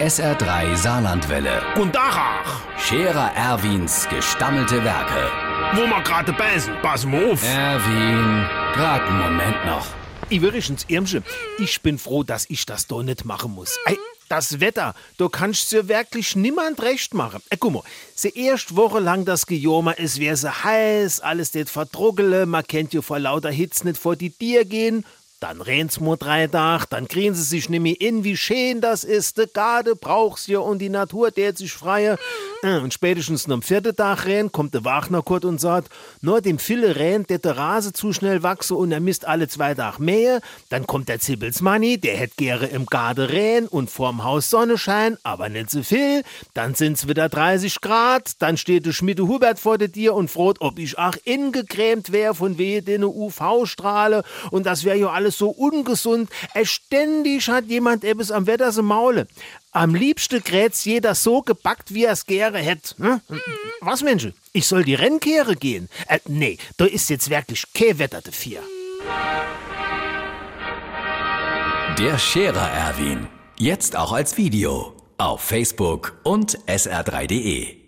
SR3 Saarlandwelle. Und Dachach, Scherer Erwins gestammelte Werke. wo wir gerade beißen, pass mal auf. Erwin, grad einen Moment noch. Übrigens, Irmsche, ich bin froh, dass ich das doch nicht machen muss. Ey, das Wetter, du kannst dir wirklich niemand recht machen. Ey, guck mal, se erst Woche lang das Gejoma, es wär so heiß, alles det verdruckele, man kennt ja vor lauter Hitz nicht vor die Tier gehen. Dann rennt's nur drei Tag, dann kriegen sie sich nimmer in, wie schön das ist. De Garde braucht's ja und die Natur tät sich freie. Äh, Und spätestens am vierten Tag rennt, kommt der Wagner kurz und sagt, nur dem Fille rennt, der der Rase zu schnell wachse und er misst alle zwei Tage mehr. Dann kommt der Zibbelsmanni, der hätt gerne im Garde renn und vorm Haus Sonnenschein, aber nicht so viel. Dann sind's wieder 30 Grad, dann steht der Schmiede Hubert vor Dir und fragt, ob ich auch ingecremt wär von wehe den UV-Strahle und das wär ja alles so ungesund. Äh, ständig hat jemand etwas am Wetter so Maule. Am liebsten grät's jeder so gebackt, wie er's gerne hätt. Hm? Was, Mensch? Ich soll die Rennkehre gehen? Äh, nee, da ist jetzt wirklich kein Wetter dafür. Der Scherer Erwin. Jetzt auch als Video. Auf Facebook und sr3.de.